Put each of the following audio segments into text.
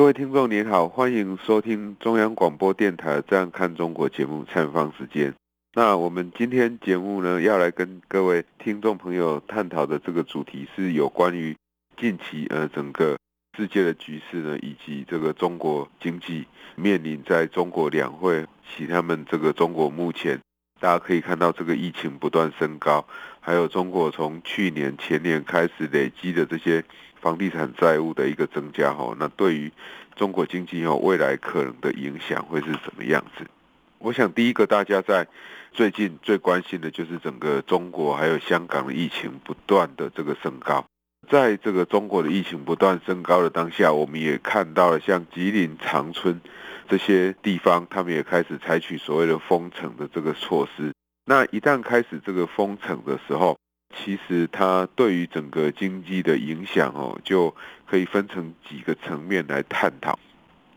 各位听众您好，欢迎收听中央广播电台《这样看中国》节目采访时间。那我们今天节目呢，要来跟各位听众朋友探讨的这个主题是有关于近期呃整个世界的局势呢，以及这个中国经济面临在中国两会其他们这个中国目前大家可以看到这个疫情不断升高，还有中国从去年前年开始累积的这些。房地产债务的一个增加，哈，那对于中国经济哈未来可能的影响会是什么样子？我想第一个大家在最近最关心的就是整个中国还有香港的疫情不断的这个升高，在这个中国的疫情不断升高的当下，我们也看到了像吉林、长春这些地方，他们也开始采取所谓的封城的这个措施。那一旦开始这个封城的时候，其实它对于整个经济的影响哦，就可以分成几个层面来探讨。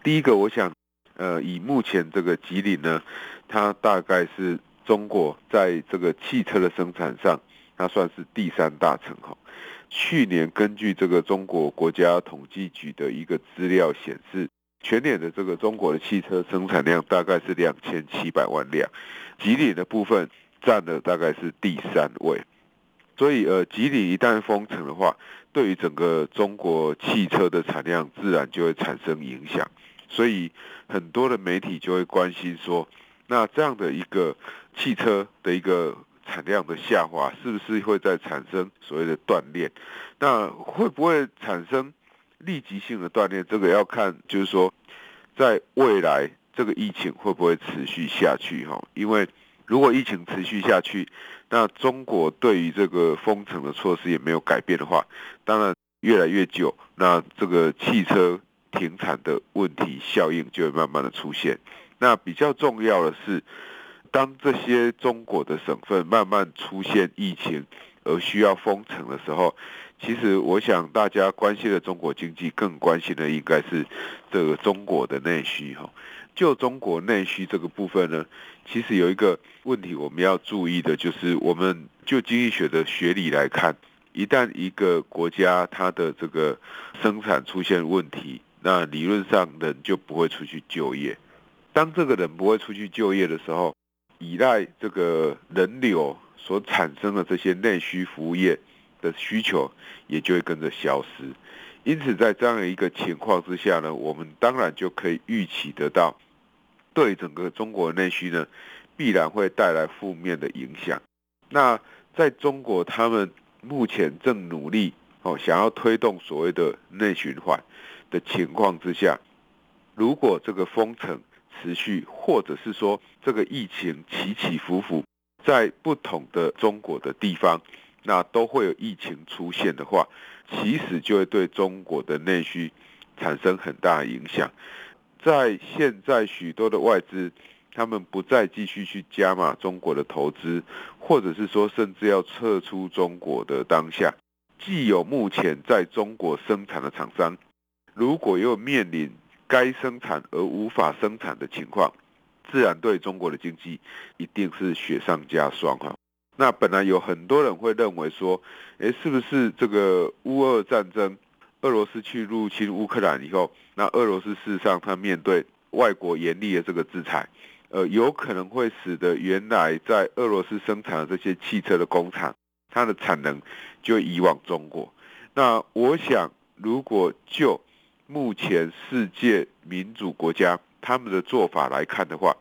第一个，我想，呃，以目前这个吉林呢，它大概是中国在这个汽车的生产上，它算是第三大城哈。去年根据这个中国国家统计局的一个资料显示，全年的这个中国的汽车生产量大概是两千七百万辆，吉林的部分占了大概是第三位。所以，呃，吉林一旦封城的话，对于整个中国汽车的产量自然就会产生影响。所以，很多的媒体就会关心说，那这样的一个汽车的一个产量的下滑，是不是会再产生所谓的断裂？那会不会产生立即性的断裂？这个要看，就是说，在未来这个疫情会不会持续下去？哈，因为如果疫情持续下去，那中国对于这个封城的措施也没有改变的话，当然越来越久，那这个汽车停产的问题效应就会慢慢的出现。那比较重要的是，当这些中国的省份慢慢出现疫情而需要封城的时候，其实我想大家关心的中国经济更关心的应该是这个中国的内需哈。就中国内需这个部分呢，其实有一个问题我们要注意的，就是我们就经济学的学理来看，一旦一个国家它的这个生产出现问题，那理论上人就不会出去就业。当这个人不会出去就业的时候，依赖这个人流所产生的这些内需服务业的需求也就会跟着消失。因此，在这样一个情况之下呢，我们当然就可以预期得到，对整个中国内需呢，必然会带来负面的影响。那在中国，他们目前正努力哦，想要推动所谓的内循环的情况之下，如果这个封城持续，或者是说这个疫情起起伏伏，在不同的中国的地方，那都会有疫情出现的话。其实就会对中国的内需产生很大影响。在现在许多的外资，他们不再继续去加码中国的投资，或者是说甚至要撤出中国的当下，既有目前在中国生产的厂商，如果又面临该生产而无法生产的情况，自然对中国的经济一定是雪上加霜哈。那本来有很多人会认为说，诶，是不是这个乌俄战争，俄罗斯去入侵乌克兰以后，那俄罗斯事实上它面对外国严厉的这个制裁，呃，有可能会使得原来在俄罗斯生产的这些汽车的工厂，它的产能就移往中国。那我想，如果就目前世界民主国家他们的做法来看的话，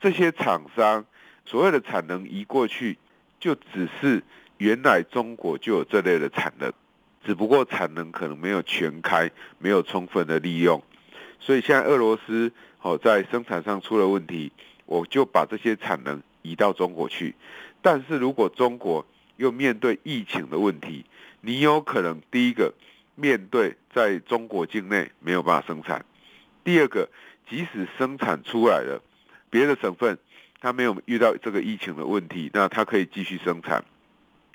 这些厂商所谓的产能移过去。就只是原来中国就有这类的产能，只不过产能可能没有全开，没有充分的利用，所以现在俄罗斯好在生产上出了问题，我就把这些产能移到中国去。但是如果中国又面对疫情的问题，你有可能第一个面对在中国境内没有办法生产，第二个即使生产出来了，别的省份它没有遇到这个疫情的问题，那它可以继续生产。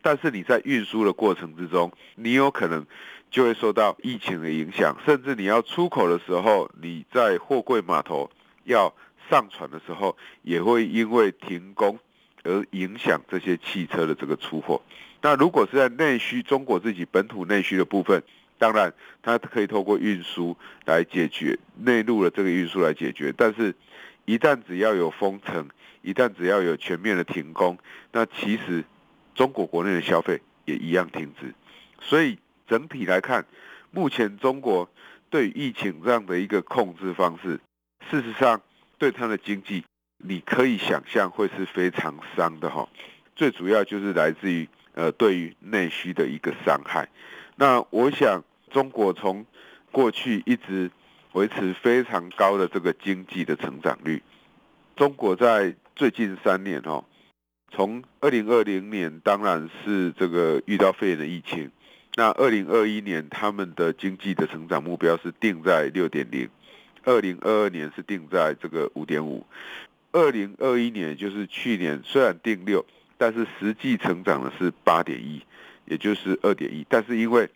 但是你在运输的过程之中，你有可能就会受到疫情的影响，甚至你要出口的时候，你在货柜码头要上船的时候，也会因为停工而影响这些汽车的这个出货。那如果是在内需，中国自己本土内需的部分，当然它可以透过运输来解决内陆的这个运输来解决。但是，一旦只要有封城，一旦只要有全面的停工，那其实。中国国内的消费也一样停止，所以整体来看，目前中国对疫情这样的一个控制方式，事实上对它的经济，你可以想象会是非常伤的哈。最主要就是来自于呃对于内需的一个伤害。那我想中国从过去一直维持非常高的这个经济的成长率，中国在最近三年哈。从二零二零年，当然是这个遇到肺炎的疫情。那二零二一年，他们的经济的成长目标是定在六点零，二零二二年是定在这个五点五，二零二一年就是去年，虽然定六，但是实际成长的是八点一，也就是二点一。但是因为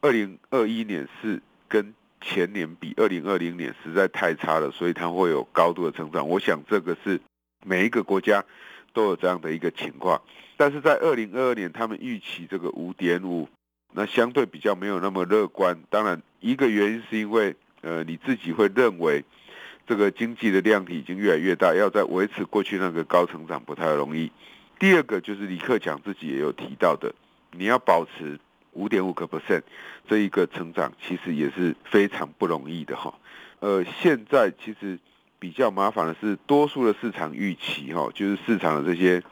二零二一年是跟前年比，二零二零年实在太差了，所以它会有高度的成长。我想这个是每一个国家。都有这样的一个情况，但是在二零二二年，他们预期这个五点五，那相对比较没有那么乐观。当然，一个原因是因为，呃，你自己会认为这个经济的量体已经越来越大，要再维持过去那个高成长不太容易。第二个就是李克强自己也有提到的，你要保持五点五个 percent 这一个成长，其实也是非常不容易的哈。呃，现在其实。比较麻烦的是，多数的市场预期，哈，就是市场的这些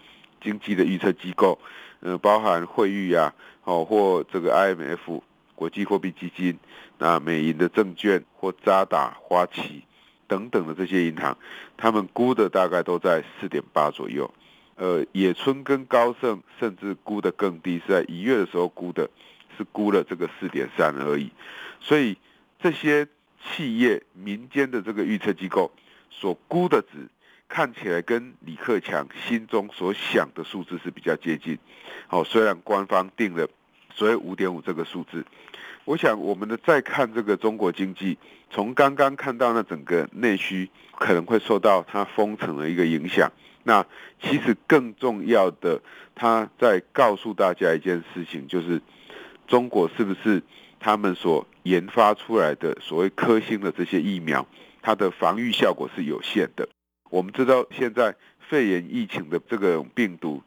经济的预测机构，呃，包含惠誉啊，哦，或这个 IMF 国际货币基金，那美银的证券或渣打、花旗等等的这些银行，他们估的大概都在四点八左右。呃，野村跟高盛甚至估的更低，是在一月的时候估的，是估了这个四点三而已。所以这些企业民间的这个预测机构。所估的值看起来跟李克强心中所想的数字是比较接近。好，虽然官方定了所谓五点五这个数字，我想我们的再看这个中国经济，从刚刚看到那整个内需可能会受到它封城的一个影响。那其实更重要的，他在告诉大家一件事情，就是中国是不是他们所研发出来的所谓科兴的这些疫苗？它的防御效果是有限的。我们知道，现在肺炎疫情的这个病毒，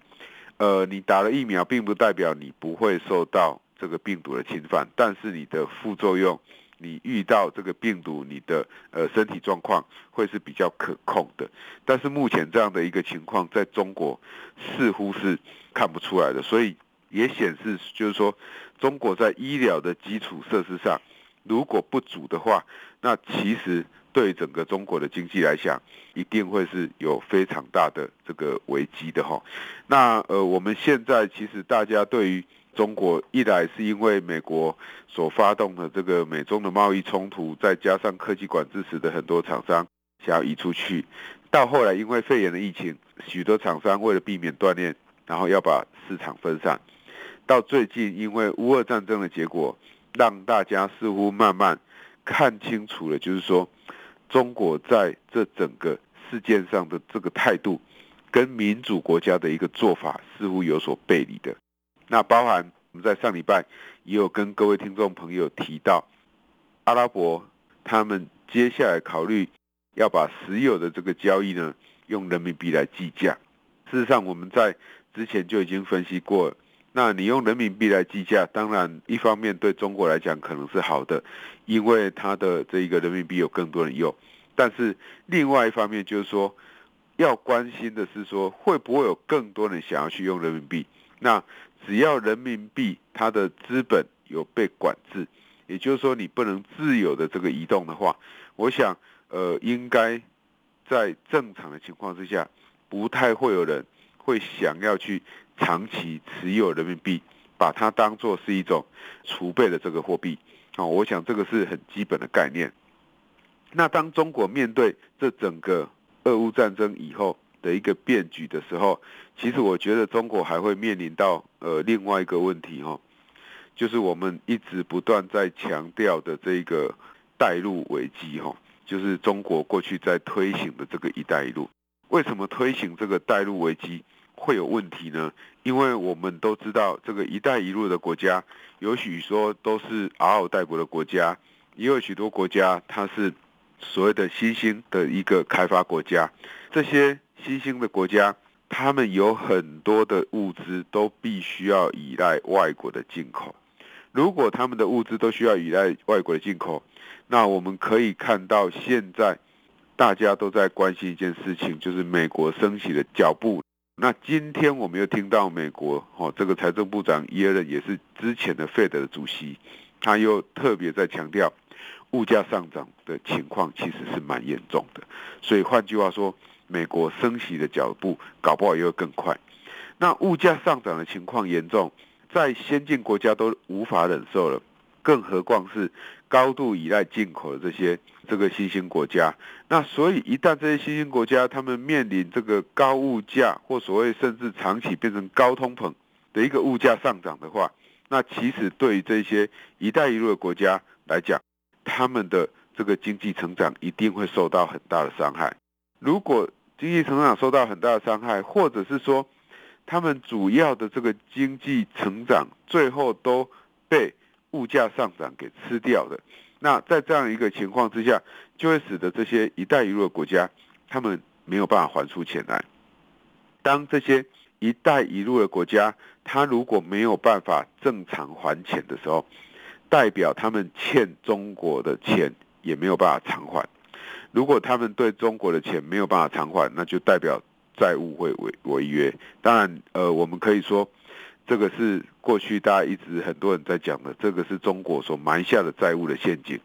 呃，你打了疫苗，并不代表你不会受到这个病毒的侵犯，但是你的副作用，你遇到这个病毒，你的呃身体状况会是比较可控的。但是目前这样的一个情况，在中国似乎是看不出来的，所以也显示就是说，中国在医疗的基础设施上如果不足的话，那其实。对整个中国的经济来讲，一定会是有非常大的这个危机的哈。那呃，我们现在其实大家对于中国，一来是因为美国所发动的这个美中的贸易冲突，再加上科技管制，使得很多厂商想要移出去；到后来因为肺炎的疫情，许多厂商为了避免锻炼，然后要把市场分散；到最近因为乌俄战争的结果，让大家似乎慢慢看清楚了，就是说。中国在这整个事件上的这个态度，跟民主国家的一个做法似乎有所背离的。那包含我们在上礼拜也有跟各位听众朋友提到，阿拉伯他们接下来考虑要把石油的这个交易呢，用人民币来计价。事实上，我们在之前就已经分析过。那你用人民币来计价，当然一方面对中国来讲可能是好的，因为它的这一个人民币有更多人用。但是另外一方面就是说，要关心的是说，会不会有更多人想要去用人民币？那只要人民币它的资本有被管制，也就是说你不能自由的这个移动的话，我想呃应该在正常的情况之下，不太会有人会想要去。长期持有人民币，把它当作是一种储备的这个货币，啊，我想这个是很基本的概念。那当中国面对这整个俄乌战争以后的一个变局的时候，其实我觉得中国还会面临到呃另外一个问题哈，就是我们一直不断在强调的这个带路危机哈，就是中国过去在推行的这个“一带一路”，为什么推行这个带路危机？会有问题呢？因为我们都知道，这个“一带一路”的国家，有许说都是嗷嗷待哺的国家，也有许多国家它是所谓的新兴的一个开发国家。这些新兴的国家，他们有很多的物资都必须要依赖外国的进口。如果他们的物资都需要依赖外国的进口，那我们可以看到，现在大家都在关心一件事情，就是美国升起的脚步。那今天我们又听到美国哦，这个财政部长耶伦也是之前的 Fed 的主席，他又特别在强调，物价上涨的情况其实是蛮严重的。所以换句话说，美国升息的脚步搞不好又更快。那物价上涨的情况严重，在先进国家都无法忍受了，更何况是高度依赖进口的这些。这个新兴国家，那所以一旦这些新兴国家他们面临这个高物价或所谓甚至长期变成高通膨的一个物价上涨的话，那其实对于这些“一带一路”的国家来讲，他们的这个经济成长一定会受到很大的伤害。如果经济成长受到很大的伤害，或者是说他们主要的这个经济成长最后都被物价上涨给吃掉的。那在这样一个情况之下，就会使得这些“一带一路”的国家，他们没有办法还出钱来。当这些“一带一路”的国家，他如果没有办法正常还钱的时候，代表他们欠中国的钱也没有办法偿还。如果他们对中国的钱没有办法偿还，那就代表债务会违违约。当然，呃，我们可以说。这个是过去大家一直很多人在讲的，这个是中国所埋下的债务的陷阱。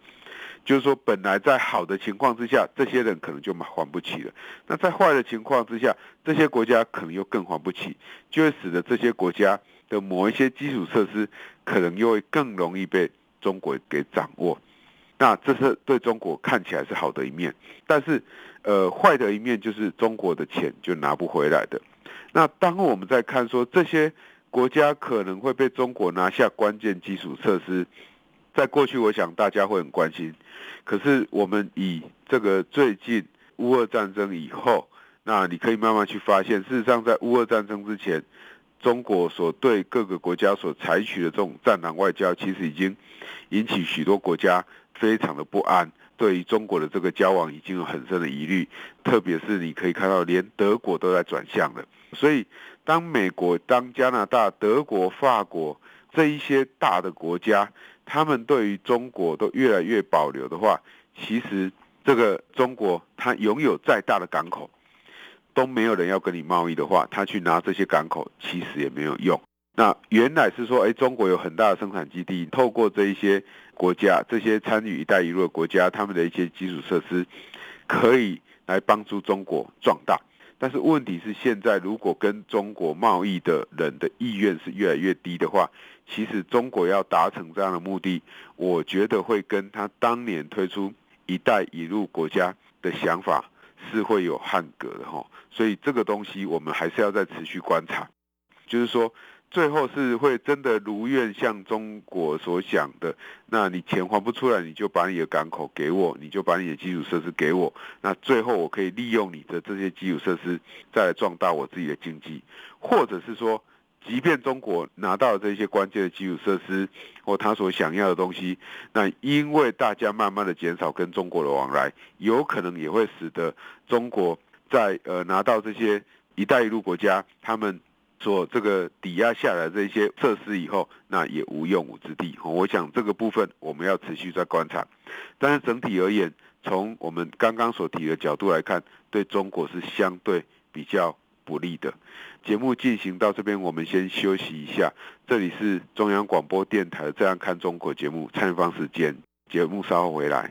就是说，本来在好的情况之下，这些人可能就还不起了；那在坏的情况之下，这些国家可能又更还不起，就会使得这些国家的某一些基础设施可能又会更容易被中国给掌握。那这是对中国看起来是好的一面，但是，呃，坏的一面就是中国的钱就拿不回来的。那当我们在看说这些。国家可能会被中国拿下关键基础设施，在过去，我想大家会很关心。可是我们以这个最近乌俄战争以后，那你可以慢慢去发现，事实上在乌俄战争之前，中国所对各个国家所采取的这种战狼外交，其实已经引起许多国家非常的不安，对于中国的这个交往已经有很深的疑虑。特别是你可以看到，连德国都在转向了，所以。当美国、当加拿大、德国、法国这一些大的国家，他们对于中国都越来越保留的话，其实这个中国它拥有再大的港口，都没有人要跟你贸易的话，他去拿这些港口其实也没有用。那原来是说，哎，中国有很大的生产基地，透过这一些国家、这些参与“一带一路”的国家，他们的一些基础设施，可以来帮助中国壮大。但是问题是，现在如果跟中国贸易的人的意愿是越来越低的话，其实中国要达成这样的目的，我觉得会跟他当年推出“一带一路”国家的想法是会有汉格的哈。所以这个东西我们还是要再持续观察，就是说。最后是会真的如愿像中国所想的，那你钱还不出来，你就把你的港口给我，你就把你的基础设施给我，那最后我可以利用你的这些基础设施，再来壮大我自己的经济，或者是说，即便中国拿到了这些关键的基础设施或他所想要的东西，那因为大家慢慢的减少跟中国的往来，有可能也会使得中国在呃拿到这些“一带一路”国家他们。做这个抵押下来这些设施以后，那也无用武之地。我想这个部分我们要持续在观察。但是整体而言，从我们刚刚所提的角度来看，对中国是相对比较不利的。节目进行到这边，我们先休息一下。这里是中央广播电台《这样看中国》节目，参访时间，节目稍后回来。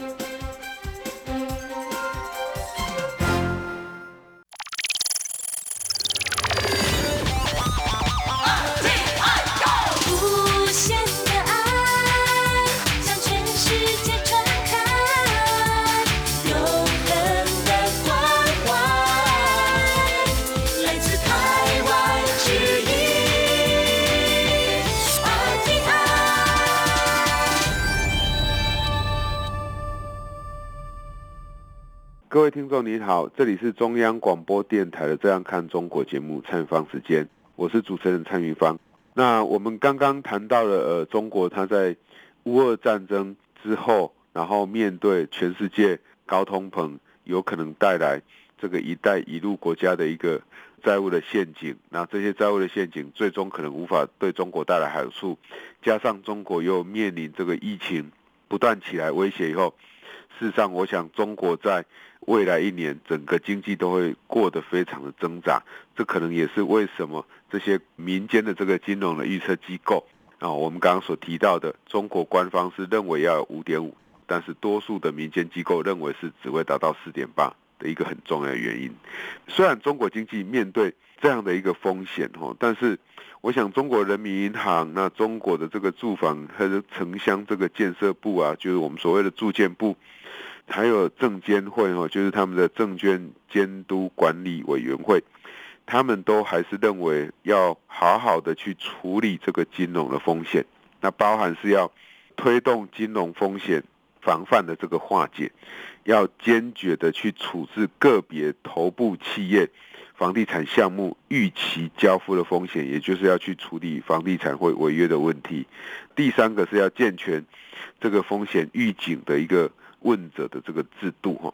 各位听众您好，这里是中央广播电台的《这样看中国》节目，蔡明芳时间，我是主持人蔡明芳。那我们刚刚谈到了呃，中国它在乌俄战争之后，然后面对全世界高通膨，有可能带来这个“一带一路”国家的一个债务的陷阱。那这些债务的陷阱最终可能无法对中国带来好处，加上中国又面临这个疫情不断起来威胁以后，事实上，我想中国在未来一年，整个经济都会过得非常的挣扎，这可能也是为什么这些民间的这个金融的预测机构啊，我们刚刚所提到的，中国官方是认为要有五点五，但是多数的民间机构认为是只会达到四点八的一个很重要的原因。虽然中国经济面对这样的一个风险哦，但是我想中国人民银行、那中国的这个住房和城乡这个建设部啊，就是我们所谓的住建部。还有证监会哈，就是他们的证券监督管理委员会，他们都还是认为要好好的去处理这个金融的风险，那包含是要推动金融风险防范的这个化解，要坚决的去处置个别头部企业房地产项目逾期交付的风险，也就是要去处理房地产会违约的问题。第三个是要健全这个风险预警的一个。问责的这个制度哈，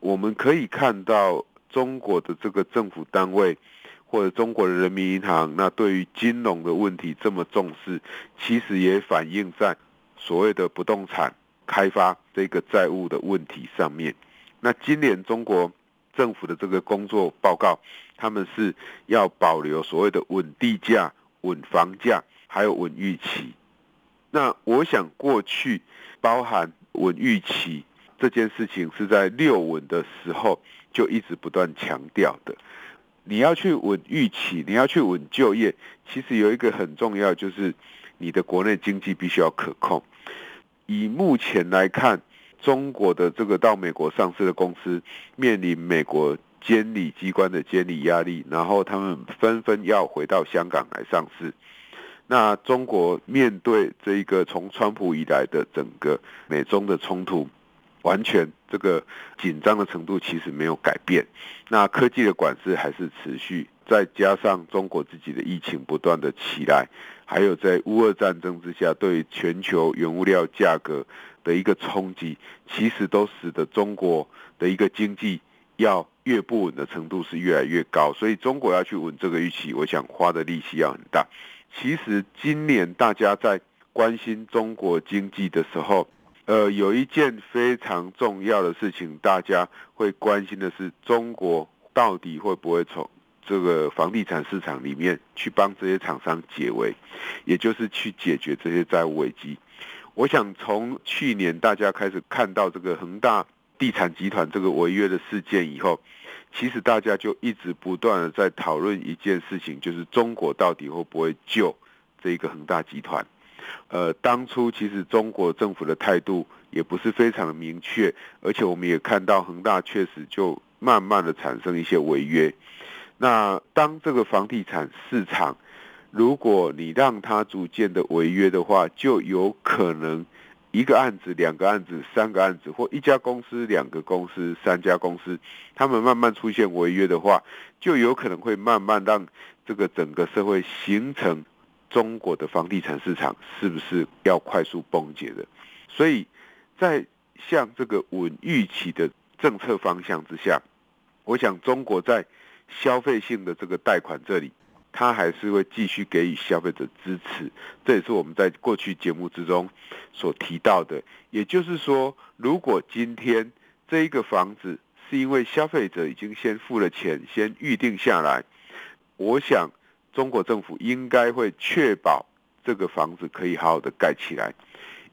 我们可以看到中国的这个政府单位或者中国的人民银行，那对于金融的问题这么重视，其实也反映在所谓的不动产开发这个债务的问题上面。那今年中国政府的这个工作报告，他们是要保留所谓的稳地价、稳房价，还有稳预期。那我想过去包含。稳预期这件事情是在六稳的时候就一直不断强调的。你要去稳预期，你要去稳就业，其实有一个很重要，就是你的国内经济必须要可控。以目前来看，中国的这个到美国上市的公司面临美国监理机关的监理压力，然后他们纷纷要回到香港来上市。那中国面对这一个从川普以来的整个美中的冲突，完全这个紧张的程度其实没有改变。那科技的管制还是持续，再加上中国自己的疫情不断的起来，还有在乌俄战争之下对全球原物料价格的一个冲击，其实都使得中国的一个经济要越不稳的程度是越来越高。所以中国要去稳这个预期，我想花的力气要很大。其实今年大家在关心中国经济的时候，呃，有一件非常重要的事情，大家会关心的是，中国到底会不会从这个房地产市场里面去帮这些厂商解围，也就是去解决这些债务危机。我想从去年大家开始看到这个恒大地产集团这个违约的事件以后。其实大家就一直不断的在讨论一件事情，就是中国到底会不会救这一个恒大集团？呃，当初其实中国政府的态度也不是非常的明确，而且我们也看到恒大确实就慢慢的产生一些违约。那当这个房地产市场，如果你让它逐渐的违约的话，就有可能。一个案子、两个案子、三个案子，或一家公司、两个公司、三家公司，他们慢慢出现违约的话，就有可能会慢慢让这个整个社会形成中国的房地产市场是不是要快速崩解的？所以在像这个稳预期的政策方向之下，我想中国在消费性的这个贷款这里，它还是会继续给予消费者支持。这也是我们在过去节目之中所提到的。也就是说，如果今天这一个房子是因为消费者已经先付了钱，先预定下来，我想中国政府应该会确保这个房子可以好好的盖起来。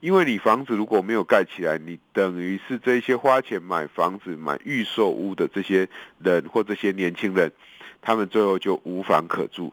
因为你房子如果没有盖起来，你等于是这些花钱买房子、买预售屋的这些人或这些年轻人，他们最后就无房可住。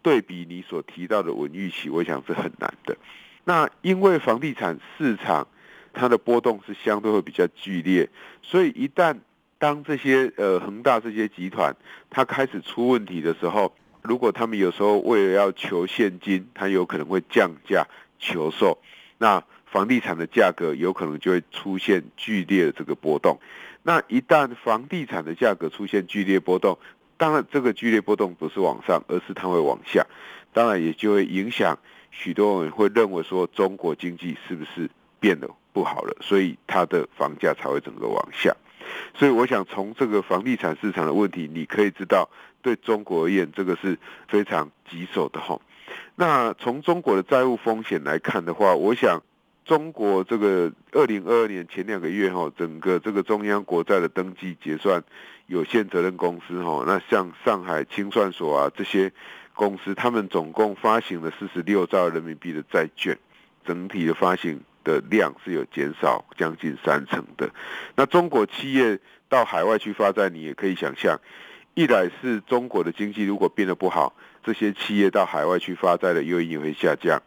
对比你所提到的稳预期，我想是很难的。那因为房地产市场它的波动是相对会比较剧烈，所以一旦当这些呃恒大这些集团它开始出问题的时候，如果他们有时候为了要求现金，它有可能会降价求售，那。房地产的价格有可能就会出现剧烈的这个波动。那一旦房地产的价格出现剧烈波动，当然这个剧烈波动不是往上，而是它会往下。当然也就会影响许多人会认为说中国经济是不是变得不好了，所以它的房价才会整个往下。所以我想从这个房地产市场的问题，你可以知道对中国而言，这个是非常棘手的哈。那从中国的债务风险来看的话，我想。中国这个二零二二年前两个月哈，整个这个中央国债的登记结算有限责任公司哈，那像上海清算所啊这些公司，他们总共发行了四十六兆人民币的债券，整体的发行的量是有减少将近三成的。那中国企业到海外去发债，你也可以想象，一来是中国的经济如果变得不好，这些企业到海外去发债的诱因也会下降。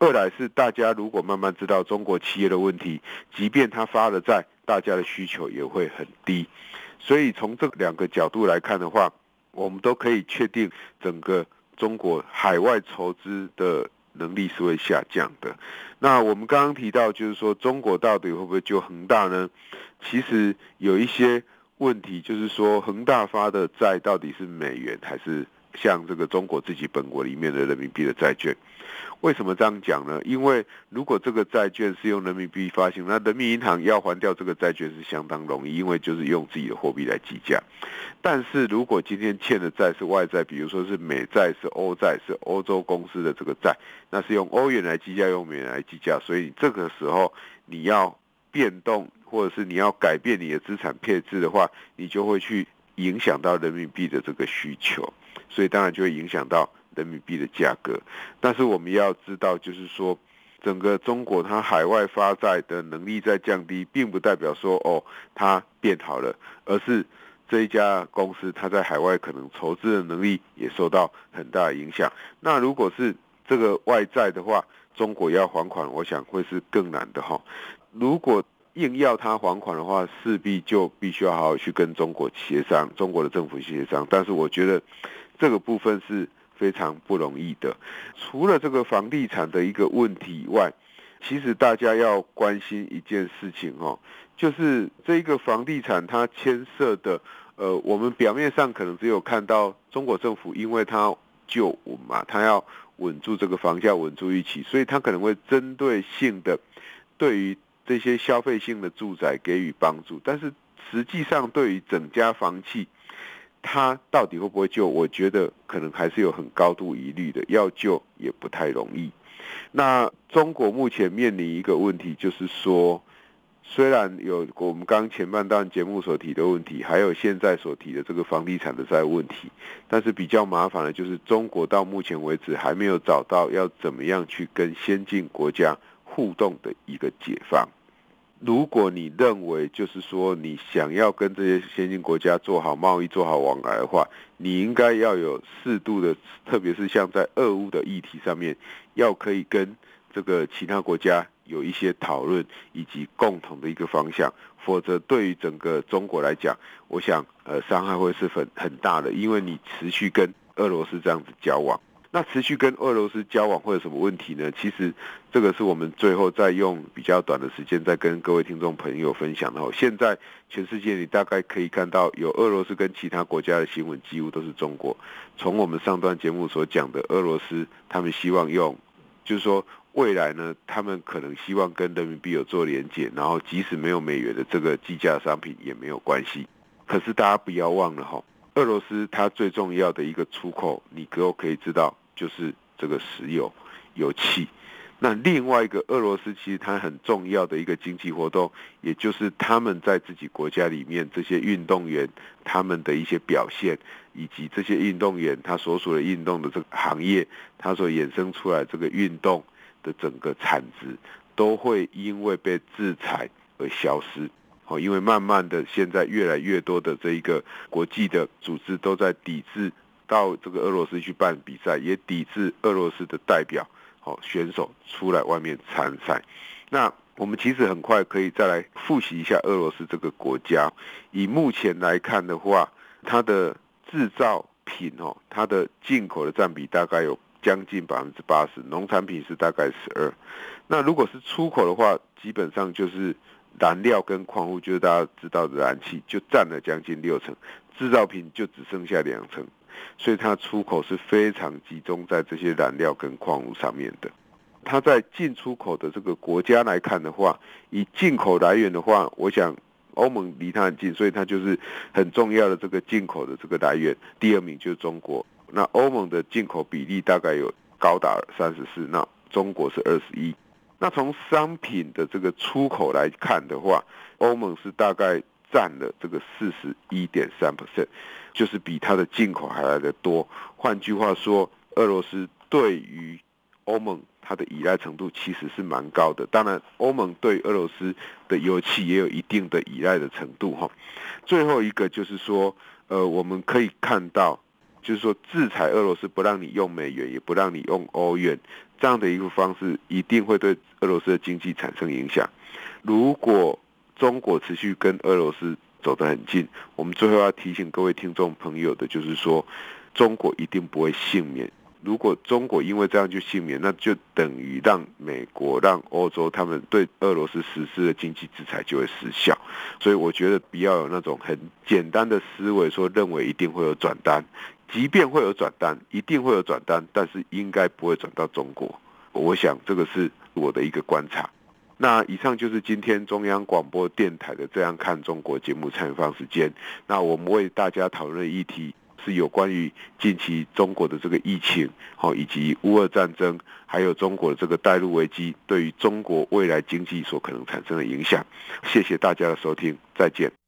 二来是大家如果慢慢知道中国企业的问题，即便他发了债，大家的需求也会很低。所以从这两个角度来看的话，我们都可以确定整个中国海外筹资的能力是会下降的。那我们刚刚提到，就是说中国到底会不会救恒大呢？其实有一些问题，就是说恒大发的债到底是美元还是像这个中国自己本国里面的人民币的债券？为什么这样讲呢？因为如果这个债券是用人民币发行，那人民银行要还掉这个债券是相当容易，因为就是用自己的货币来计价。但是如果今天欠的债是外债，比如说是美债、是欧债、是欧洲公司的这个债，那是用欧元来计价，用美元来计价，所以这个时候你要变动，或者是你要改变你的资产配置的话，你就会去影响到人民币的这个需求，所以当然就会影响到。人民币的价格，但是我们要知道，就是说，整个中国它海外发债的能力在降低，并不代表说哦它变好了，而是这一家公司它在海外可能筹资的能力也受到很大的影响。那如果是这个外债的话，中国要还款，我想会是更难的哈。如果硬要他还款的话，势必就必须要好好去跟中国协商，中国的政府协商。但是我觉得这个部分是。非常不容易的。除了这个房地产的一个问题以外，其实大家要关心一件事情哦，就是这个房地产它牵涉的，呃，我们表面上可能只有看到中国政府，因为它救稳嘛，它要稳住这个房价，稳住预期，所以它可能会针对性的对于这些消费性的住宅给予帮助，但是实际上对于整家房企。它到底会不会救？我觉得可能还是有很高度疑虑的，要救也不太容易。那中国目前面临一个问题，就是说，虽然有我们刚前半段节目所提的问题，还有现在所提的这个房地产的债务问题，但是比较麻烦的就是中国到目前为止还没有找到要怎么样去跟先进国家互动的一个解放。如果你认为就是说你想要跟这些先进国家做好贸易、做好往来的话，你应该要有适度的，特别是像在俄乌的议题上面，要可以跟这个其他国家有一些讨论以及共同的一个方向，否则对于整个中国来讲，我想呃伤害会是很很大的，因为你持续跟俄罗斯这样子交往，那持续跟俄罗斯交往会有什么问题呢？其实这个是我们最后再用比较短的时间再跟各位听众朋友分享的。现在全世界你大概可以看到有俄罗斯跟其他国家的新闻，几乎都是中国。从我们上段节目所讲的俄罗斯，他们希望用，就是说未来呢，他们可能希望跟人民币有做连结，然后即使没有美元的这个计价商品也没有关系。可是大家不要忘了哈，俄罗斯它最重要的一个出口，你可不可以知道？就是这个石油、油气。那另外一个俄罗斯其实它很重要的一个经济活动，也就是他们在自己国家里面这些运动员他们的一些表现，以及这些运动员他所属的运动的这个行业，他所衍生出来这个运动的整个产值，都会因为被制裁而消失。哦，因为慢慢的现在越来越多的这一个国际的组织都在抵制。到这个俄罗斯去办比赛，也抵制俄罗斯的代表、好选手出来外面参赛。那我们其实很快可以再来复习一下俄罗斯这个国家。以目前来看的话，它的制造品哦，它的进口的占比大概有将近百分之八十，农产品是大概十二。那如果是出口的话，基本上就是燃料跟矿物，就是大家知道的燃气，就占了将近六成，制造品就只剩下两成。所以它出口是非常集中在这些燃料跟矿物上面的。它在进出口的这个国家来看的话，以进口来源的话，我想欧盟离它很近，所以它就是很重要的这个进口的这个来源。第二名就是中国，那欧盟的进口比例大概有高达三十四，那中国是二十一。那从商品的这个出口来看的话，欧盟是大概占了这个四十一点三 percent。就是比它的进口还来得多。换句话说，俄罗斯对于欧盟它的依赖程度其实是蛮高的。当然，欧盟对俄罗斯的油气也有一定的依赖的程度哈。最后一个就是说，呃，我们可以看到，就是说制裁俄罗斯，不让你用美元，也不让你用欧元，这样的一个方式一定会对俄罗斯的经济产生影响。如果中国持续跟俄罗斯走得很近，我们最后要提醒各位听众朋友的，就是说，中国一定不会幸免。如果中国因为这样就幸免，那就等于让美国、让欧洲他们对俄罗斯实施的经济制裁就会失效。所以，我觉得不要有那种很简单的思维，说认为一定会有转单，即便会有转单，一定会有转单，但是应该不会转到中国。我想这个是我的一个观察。那以上就是今天中央广播电台的《这样看中国》节目采访时间。那我们为大家讨论的议题是有关于近期中国的这个疫情，好，以及乌俄战争，还有中国的这个带入危机对于中国未来经济所可能产生的影响。谢谢大家的收听，再见。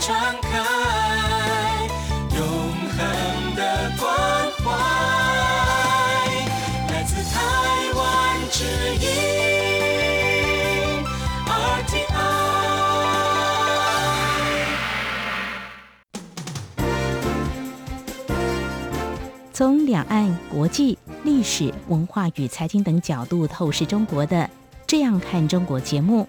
敞开永恒的关怀，来自台湾之音。从两岸、国际、历史、文化与财经等角度透视中国的《这样看中国》节目，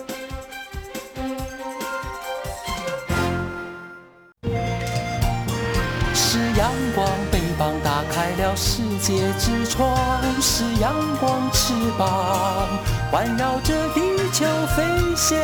界之窗；是阳光，翅膀环绕着地球飞翔。